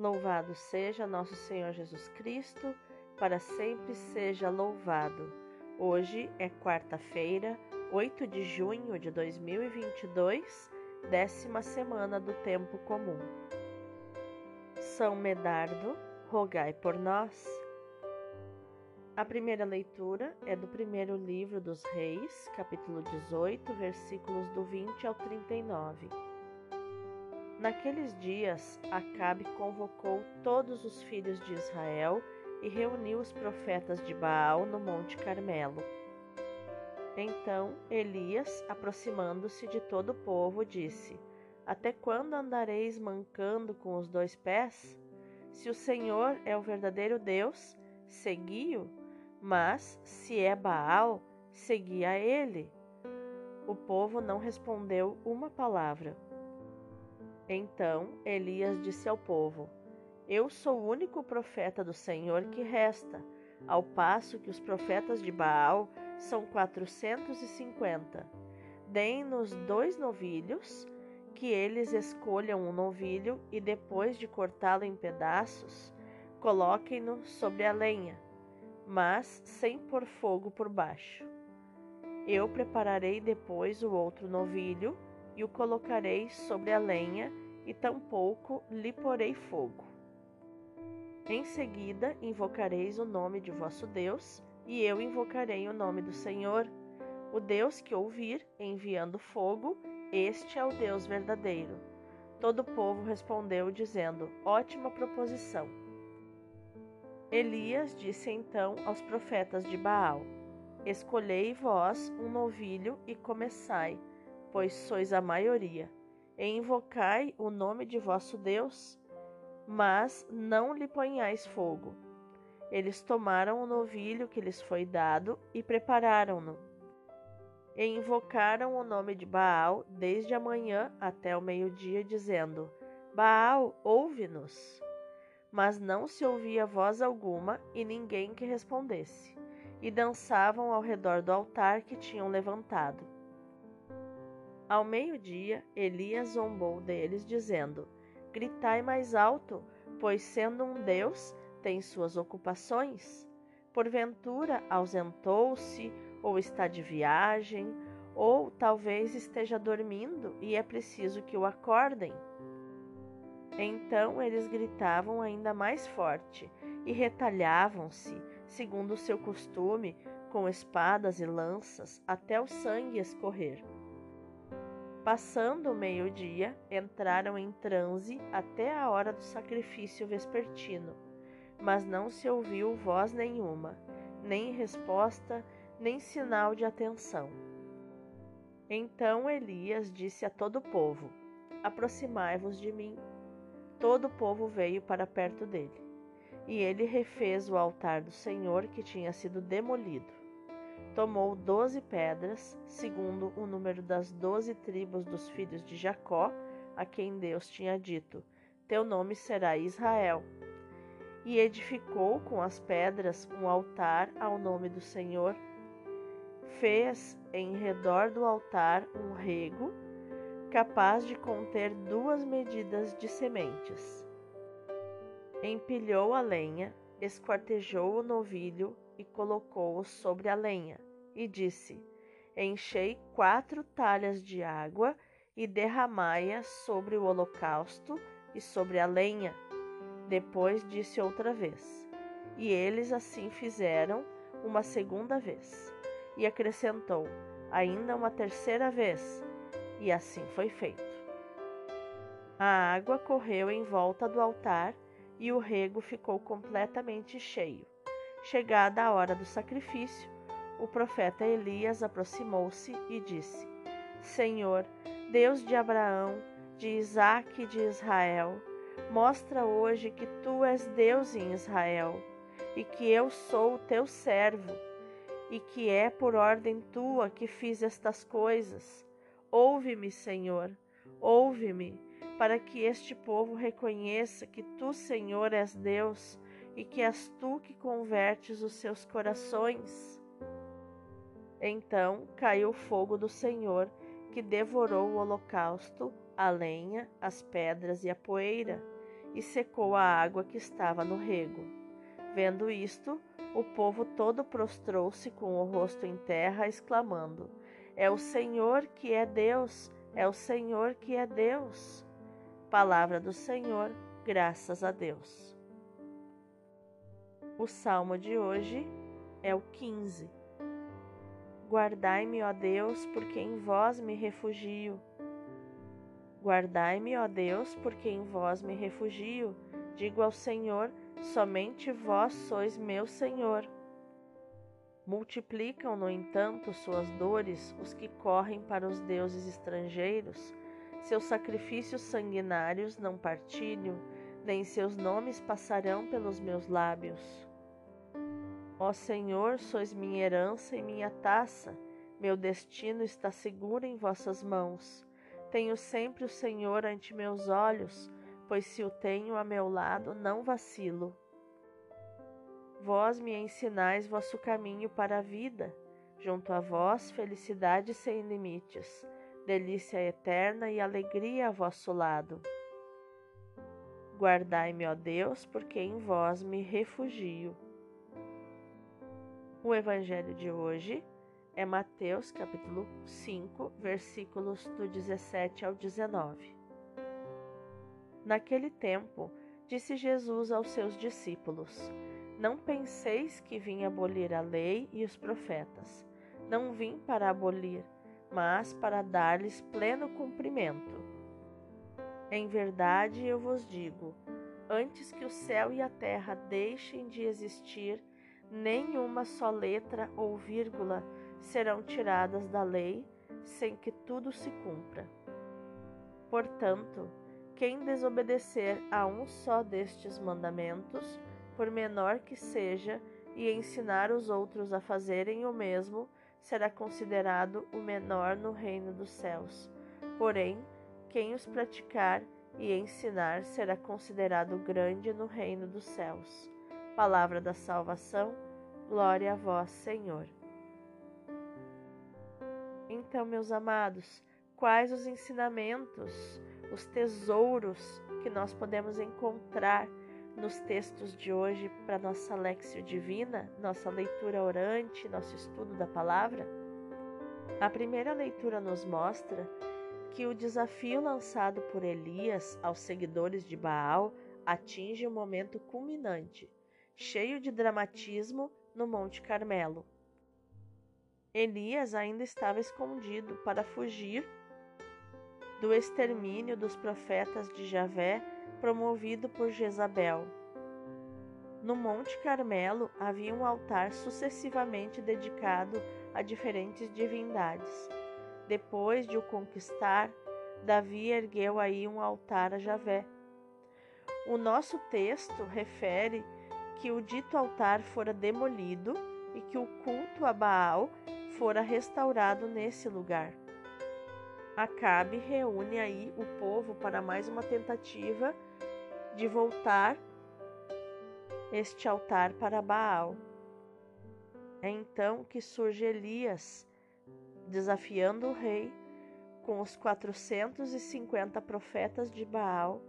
Louvado seja nosso Senhor Jesus Cristo, para sempre seja louvado. Hoje é quarta-feira, 8 de junho de 2022, décima semana do tempo comum. São Medardo, rogai por nós. A primeira leitura é do primeiro livro dos Reis, capítulo 18, versículos do 20 ao 39. Naqueles dias, Acabe convocou todos os filhos de Israel e reuniu os profetas de Baal no Monte Carmelo. Então Elias, aproximando-se de todo o povo, disse: Até quando andareis mancando com os dois pés? Se o Senhor é o verdadeiro Deus, segui-o, mas se é Baal, segui a ele. O povo não respondeu uma palavra. Então Elias disse ao povo: Eu sou o único profeta do Senhor que resta, ao passo que os profetas de Baal são quatrocentos e cinquenta. Deem-nos dois novilhos, que eles escolham um novilho e depois de cortá-lo em pedaços, coloquem-no sobre a lenha, mas sem pôr fogo por baixo. Eu prepararei depois o outro novilho e o colocarei sobre a lenha, e tampouco lhe porei fogo. Em seguida invocareis o nome de vosso Deus, e eu invocarei o nome do Senhor. O Deus que ouvir, enviando fogo, este é o Deus verdadeiro. Todo o povo respondeu, dizendo: Ótima proposição. Elias disse então aos profetas de Baal: Escolhei vós um novilho e começai pois sois a maioria, e invocai o nome de vosso Deus, mas não lhe ponhais fogo. Eles tomaram o novilho que lhes foi dado e prepararam-no. E invocaram o nome de Baal desde a manhã até o meio-dia, dizendo: Baal, ouve-nos. Mas não se ouvia voz alguma e ninguém que respondesse. E dançavam ao redor do altar que tinham levantado. Ao meio-dia, Elias zombou deles, dizendo: Gritai mais alto, pois sendo um Deus, tem suas ocupações. Porventura ausentou-se, ou está de viagem, ou talvez esteja dormindo e é preciso que o acordem. Então eles gritavam ainda mais forte e retalhavam-se, segundo o seu costume, com espadas e lanças, até o sangue escorrer. Passando o meio-dia, entraram em transe até a hora do sacrifício vespertino, mas não se ouviu voz nenhuma, nem resposta, nem sinal de atenção. Então Elias disse a todo o povo: Aproximai-vos de mim. Todo o povo veio para perto dele, e ele refez o altar do Senhor que tinha sido demolido tomou doze pedras, segundo o número das doze tribos dos filhos de Jacó, a quem Deus tinha dito: Teu nome será Israel. E edificou com as pedras um altar ao nome do Senhor. Fez em redor do altar um rego, capaz de conter duas medidas de sementes. Empilhou a lenha, esquartejou o novilho e colocou-o sobre a lenha, e disse: Enchei quatro talhas de água e derramai-a sobre o holocausto e sobre a lenha. Depois disse outra vez. E eles assim fizeram uma segunda vez. E acrescentou: Ainda uma terceira vez. E assim foi feito. A água correu em volta do altar e o rego ficou completamente cheio. Chegada a hora do sacrifício, o profeta Elias aproximou-se e disse: Senhor, Deus de Abraão, de Isaque e de Israel, mostra hoje que tu és Deus em Israel e que eu sou o teu servo e que é por ordem tua que fiz estas coisas. Ouve-me, Senhor, ouve-me, para que este povo reconheça que tu, Senhor, és Deus e que és tu que convertes os seus corações. Então caiu o fogo do Senhor, que devorou o holocausto, a lenha, as pedras e a poeira, e secou a água que estava no rego. Vendo isto, o povo todo prostrou-se com o rosto em terra, exclamando: É o Senhor que é Deus, é o Senhor que é Deus. Palavra do Senhor, graças a Deus. O salmo de hoje é o 15. Guardai-me, ó Deus, porque em vós me refugio. Guardai-me, ó Deus, porque em vós me refugio. Digo ao Senhor: somente vós sois meu Senhor. Multiplicam, no entanto, suas dores os que correm para os deuses estrangeiros. Seus sacrifícios sanguinários não partilho, nem seus nomes passarão pelos meus lábios. Ó Senhor, sois minha herança e minha taça, meu destino está seguro em vossas mãos. Tenho sempre o Senhor ante meus olhos, pois se o tenho a meu lado, não vacilo. Vós me ensinais vosso caminho para a vida, junto a vós felicidade sem limites, delícia eterna e alegria a vosso lado. Guardai-me, ó Deus, porque em vós me refugio. O evangelho de hoje é Mateus capítulo 5, versículos do 17 ao 19. Naquele tempo, disse Jesus aos seus discípulos: Não penseis que vim abolir a lei e os profetas. Não vim para abolir, mas para dar-lhes pleno cumprimento. Em verdade eu vos digo: antes que o céu e a terra deixem de existir, nenhuma só letra ou vírgula serão tiradas da lei sem que tudo se cumpra. Portanto, quem desobedecer a um só destes mandamentos, por menor que seja, e ensinar os outros a fazerem o mesmo, será considerado o menor no reino dos céus. Porém, quem os praticar e ensinar será considerado grande no reino dos céus. Palavra da salvação, glória a vós, Senhor. Então, meus amados, quais os ensinamentos, os tesouros que nós podemos encontrar nos textos de hoje para nossa Lexio Divina, nossa leitura orante, nosso estudo da palavra? A primeira leitura nos mostra que o desafio lançado por Elias aos seguidores de Baal atinge um momento culminante, cheio de dramatismo no Monte Carmelo. Elias ainda estava escondido para fugir do extermínio dos profetas de Javé promovido por Jezabel. No Monte Carmelo havia um altar sucessivamente dedicado a diferentes divindades. Depois de o conquistar, Davi ergueu aí um altar a Javé. O nosso texto refere que o dito altar fora demolido e que o culto a Baal fora restaurado nesse lugar. Acabe reúne aí o povo para mais uma tentativa de voltar este altar para Baal. É então que surge Elias, desafiando o rei com os 450 profetas de Baal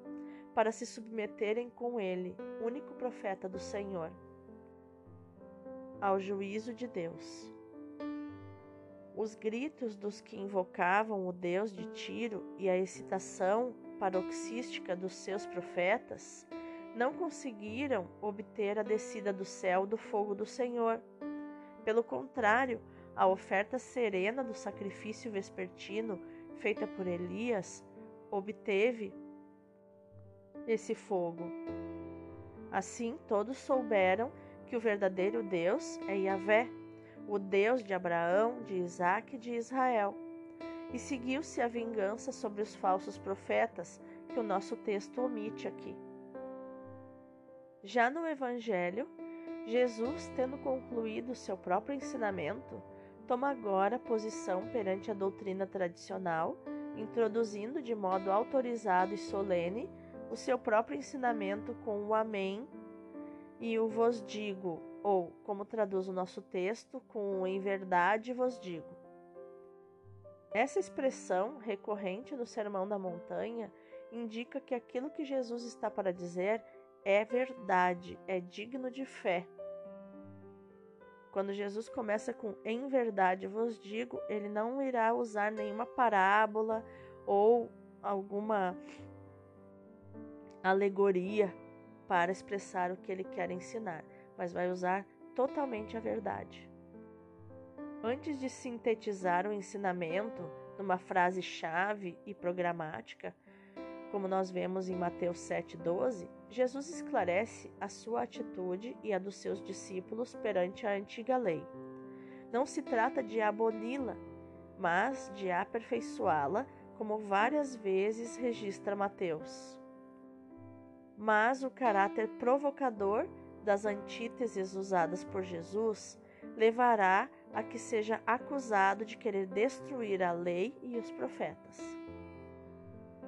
para se submeterem com ele, único profeta do Senhor, ao juízo de Deus. Os gritos dos que invocavam o Deus de Tiro e a excitação paroxística dos seus profetas não conseguiram obter a descida do céu do fogo do Senhor. Pelo contrário, a oferta serena do sacrifício vespertino feita por Elias obteve esse fogo. Assim, todos souberam que o verdadeiro Deus é Yahvé o Deus de Abraão, de Isaac e de Israel. E seguiu-se a vingança sobre os falsos profetas, que o nosso texto omite aqui. Já no Evangelho, Jesus, tendo concluído seu próprio ensinamento, toma agora posição perante a doutrina tradicional, introduzindo de modo autorizado e solene o seu próprio ensinamento com o Amém e o Vos digo, ou, como traduz o nosso texto, com em verdade vos digo. Essa expressão, recorrente no Sermão da Montanha indica que aquilo que Jesus está para dizer é verdade, é digno de fé. Quando Jesus começa com em verdade vos digo, ele não irá usar nenhuma parábola ou alguma alegoria para expressar o que ele quer ensinar, mas vai usar totalmente a verdade. Antes de sintetizar o ensinamento numa frase-chave e programática, como nós vemos em Mateus 7,12, Jesus esclarece a sua atitude e a dos seus discípulos perante a antiga lei. Não se trata de aboli-la, mas de aperfeiçoá-la, como várias vezes registra Mateus. Mas o caráter provocador das antíteses usadas por Jesus levará a que seja acusado de querer destruir a lei e os profetas.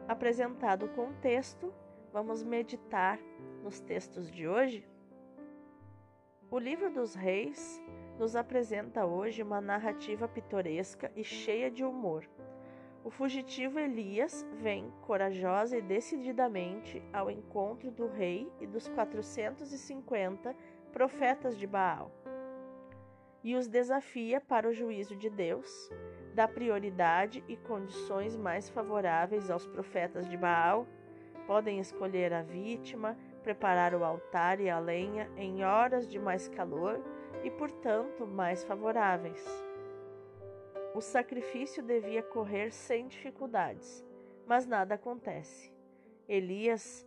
Apresentado o contexto, vamos meditar nos textos de hoje. O livro dos Reis nos apresenta hoje uma narrativa pitoresca e cheia de humor. O fugitivo Elias vem corajosa e decididamente ao encontro do rei e dos 450 profetas de Baal e os desafia para o juízo de Deus, dá prioridade e condições mais favoráveis aos profetas de Baal, podem escolher a vítima, preparar o altar e a lenha em horas de mais calor e, portanto, mais favoráveis. O sacrifício devia correr sem dificuldades, mas nada acontece. Elias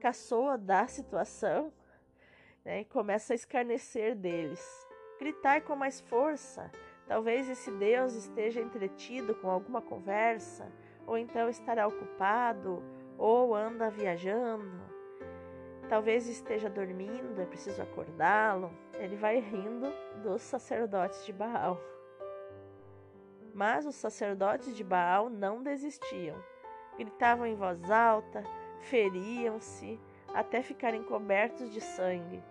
caçoa da situação né, e começa a escarnecer deles. Gritar com mais força. Talvez esse Deus esteja entretido com alguma conversa, ou então estará ocupado, ou anda viajando. Talvez esteja dormindo, é preciso acordá-lo. Ele vai rindo dos sacerdotes de Baal. Mas os sacerdotes de Baal não desistiam. Gritavam em voz alta, feriam-se, até ficarem cobertos de sangue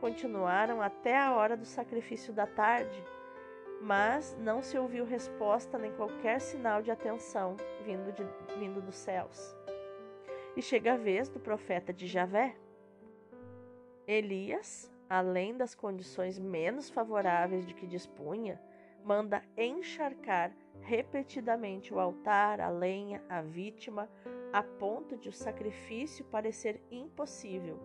continuaram até a hora do sacrifício da tarde, mas não se ouviu resposta nem qualquer sinal de atenção vindo, de, vindo dos céus. E chega a vez do profeta de Javé. Elias, além das condições menos favoráveis de que dispunha, manda encharcar repetidamente o altar, a lenha, a vítima, a ponto de o sacrifício parecer impossível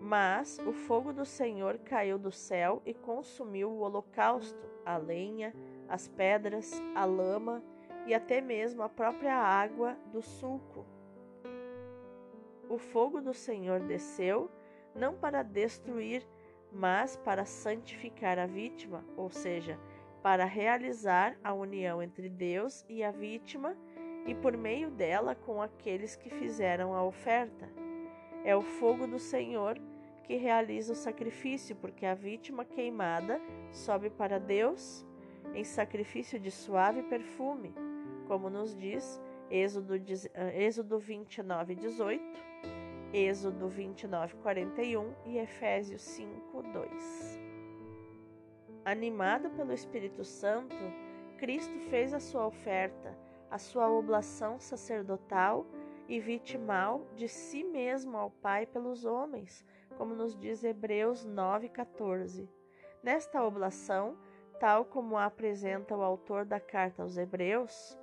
mas o fogo do Senhor caiu do céu e consumiu o holocausto, a lenha, as pedras, a lama e até mesmo a própria água do sulco. O fogo do Senhor desceu não para destruir, mas para santificar a vítima, ou seja, para realizar a união entre Deus e a vítima e por meio dela com aqueles que fizeram a oferta. É o fogo do Senhor que realiza o sacrifício, porque a vítima queimada sobe para Deus em sacrifício de suave perfume, como nos diz Êxodo, eh, Êxodo 29, 18, Êxodo 29, 41 e Efésios 5, 2. Animado pelo Espírito Santo, Cristo fez a sua oferta, a sua oblação sacerdotal e vitimal de si mesmo ao Pai pelos homens, como nos diz Hebreus 9,14. Nesta oblação, tal como a apresenta o autor da carta aos Hebreus,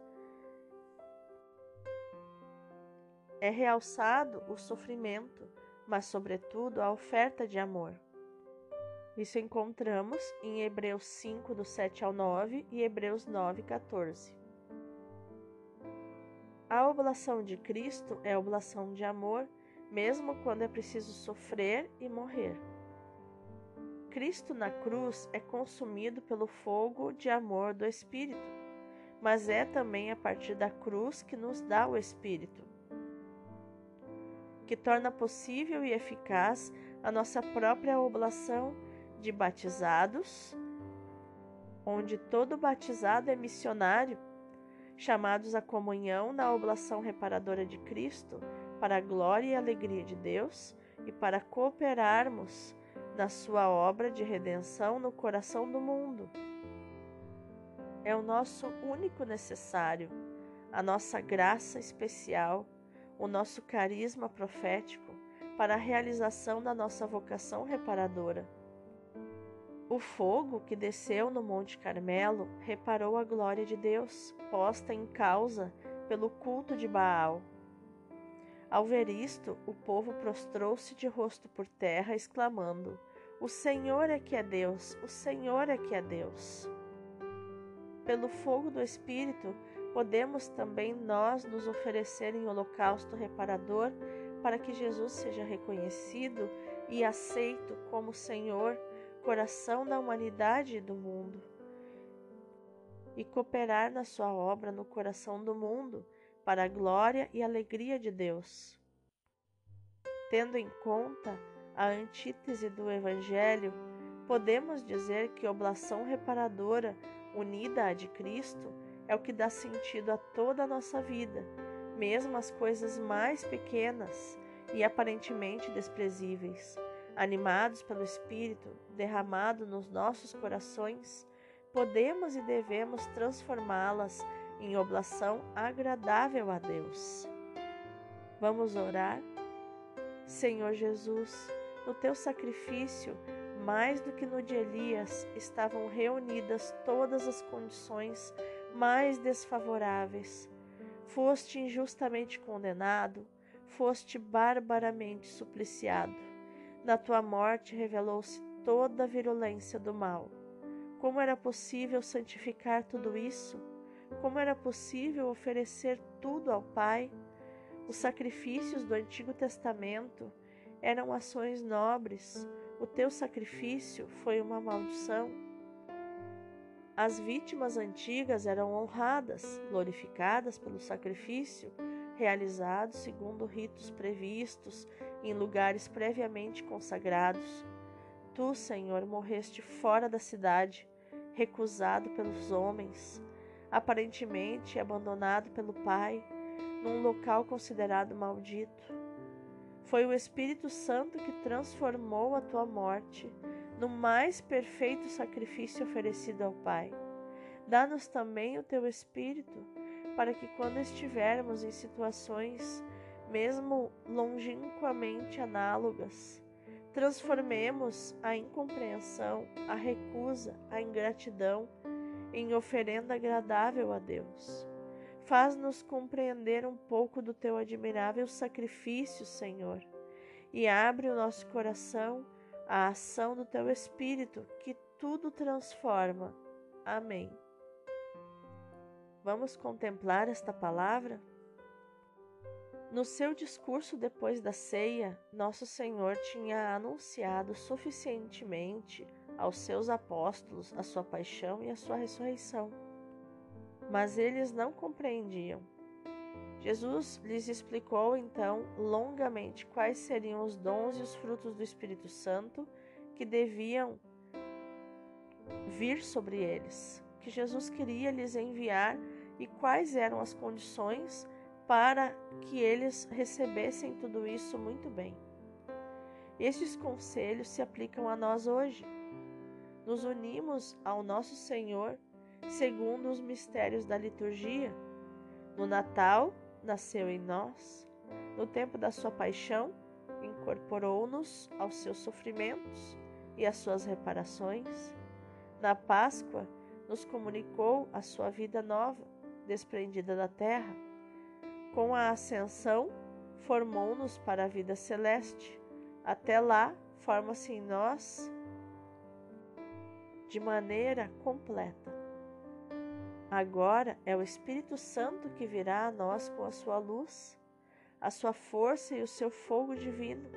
é realçado o sofrimento, mas, sobretudo, a oferta de amor. Isso encontramos em Hebreus 5, do 7 ao 9 e Hebreus 9, 14. A oblação de Cristo é oblação de amor, mesmo quando é preciso sofrer e morrer. Cristo na cruz é consumido pelo fogo de amor do Espírito, mas é também a partir da cruz que nos dá o Espírito, que torna possível e eficaz a nossa própria oblação de batizados, onde todo batizado é missionário chamados à comunhão na oblação reparadora de Cristo, para a glória e alegria de Deus e para cooperarmos na sua obra de redenção no coração do mundo. É o nosso único necessário, a nossa graça especial, o nosso carisma profético para a realização da nossa vocação reparadora. O fogo que desceu no Monte Carmelo reparou a glória de Deus, posta em causa pelo culto de Baal. Ao ver isto, o povo prostrou-se de rosto por terra, exclamando: O Senhor é que é Deus, o Senhor é que é Deus. Pelo fogo do Espírito, podemos também nós nos oferecer em holocausto reparador para que Jesus seja reconhecido e aceito como Senhor, coração da humanidade e do mundo, e cooperar na sua obra no coração do mundo para a glória e alegria de Deus. Tendo em conta a antítese do Evangelho, podemos dizer que oblação reparadora unida à de Cristo é o que dá sentido a toda a nossa vida, mesmo as coisas mais pequenas e aparentemente desprezíveis. Animados pelo Espírito derramado nos nossos corações, podemos e devemos transformá-las em oblação agradável a Deus. Vamos orar? Senhor Jesus, no teu sacrifício, mais do que no de Elias, estavam reunidas todas as condições mais desfavoráveis. Foste injustamente condenado, foste barbaramente supliciado. Na tua morte revelou-se toda a virulência do mal. Como era possível santificar tudo isso? Como era possível oferecer tudo ao Pai? Os sacrifícios do Antigo Testamento eram ações nobres. O teu sacrifício foi uma maldição. As vítimas antigas eram honradas, glorificadas pelo sacrifício realizado segundo ritos previstos em lugares previamente consagrados. Tu, Senhor, morreste fora da cidade, recusado pelos homens aparentemente abandonado pelo Pai, num local considerado maldito. Foi o Espírito Santo que transformou a tua morte no mais perfeito sacrifício oferecido ao Pai. Dá-nos também o teu Espírito, para que, quando estivermos em situações mesmo longínquamente análogas, transformemos a incompreensão, a recusa, a ingratidão em oferenda agradável a Deus. Faz-nos compreender um pouco do teu admirável sacrifício, Senhor, e abre o nosso coração à ação do teu Espírito, que tudo transforma. Amém. Vamos contemplar esta palavra? No seu discurso depois da ceia, Nosso Senhor tinha anunciado suficientemente aos seus apóstolos a sua paixão e a sua ressurreição. Mas eles não compreendiam. Jesus lhes explicou então longamente quais seriam os dons e os frutos do Espírito Santo que deviam vir sobre eles, que Jesus queria lhes enviar e quais eram as condições para que eles recebessem tudo isso muito bem. Estes conselhos se aplicam a nós hoje nos unimos ao nosso Senhor segundo os mistérios da liturgia. No Natal, nasceu em nós. No tempo da sua paixão, incorporou-nos aos seus sofrimentos e às suas reparações. Na Páscoa, nos comunicou a sua vida nova, desprendida da terra. Com a ascensão, formou-nos para a vida celeste. Até lá, forma-se em nós de maneira completa. Agora é o Espírito Santo que virá a nós com a sua luz, a sua força e o seu fogo divino.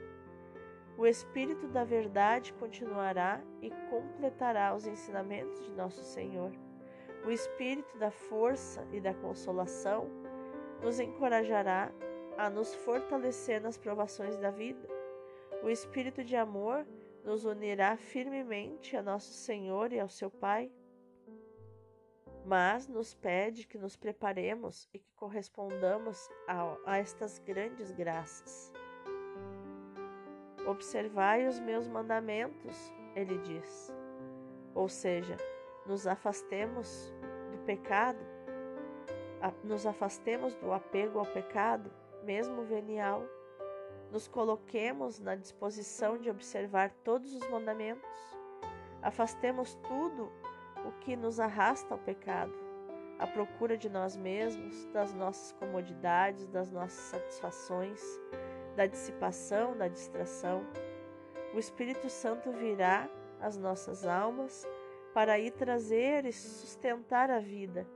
O Espírito da Verdade continuará e completará os ensinamentos de nosso Senhor. O Espírito da força e da consolação nos encorajará a nos fortalecer nas provações da vida. O Espírito de amor nos unirá firmemente a nosso Senhor e ao seu Pai, mas nos pede que nos preparemos e que correspondamos a, a estas grandes graças. Observai os meus mandamentos, ele diz. Ou seja, nos afastemos do pecado. nos afastemos do apego ao pecado, mesmo venial, nos coloquemos na disposição de observar todos os mandamentos, afastemos tudo o que nos arrasta ao pecado, à procura de nós mesmos, das nossas comodidades, das nossas satisfações, da dissipação, da distração. O Espírito Santo virá às nossas almas para ir trazer e sustentar a vida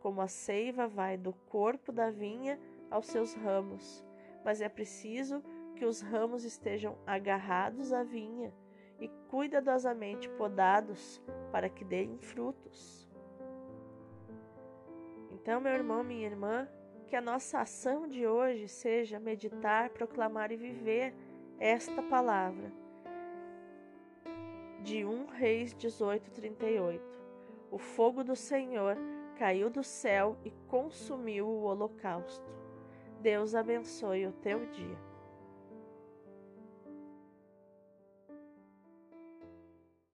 como a seiva vai do corpo da vinha aos seus ramos, mas é preciso que os ramos estejam agarrados à vinha e cuidadosamente podados para que deem frutos. Então, meu irmão, minha irmã, que a nossa ação de hoje seja meditar, proclamar e viver esta palavra. De 1 Reis 18:38. O fogo do Senhor caiu do céu e consumiu o holocausto. Deus abençoe o teu dia.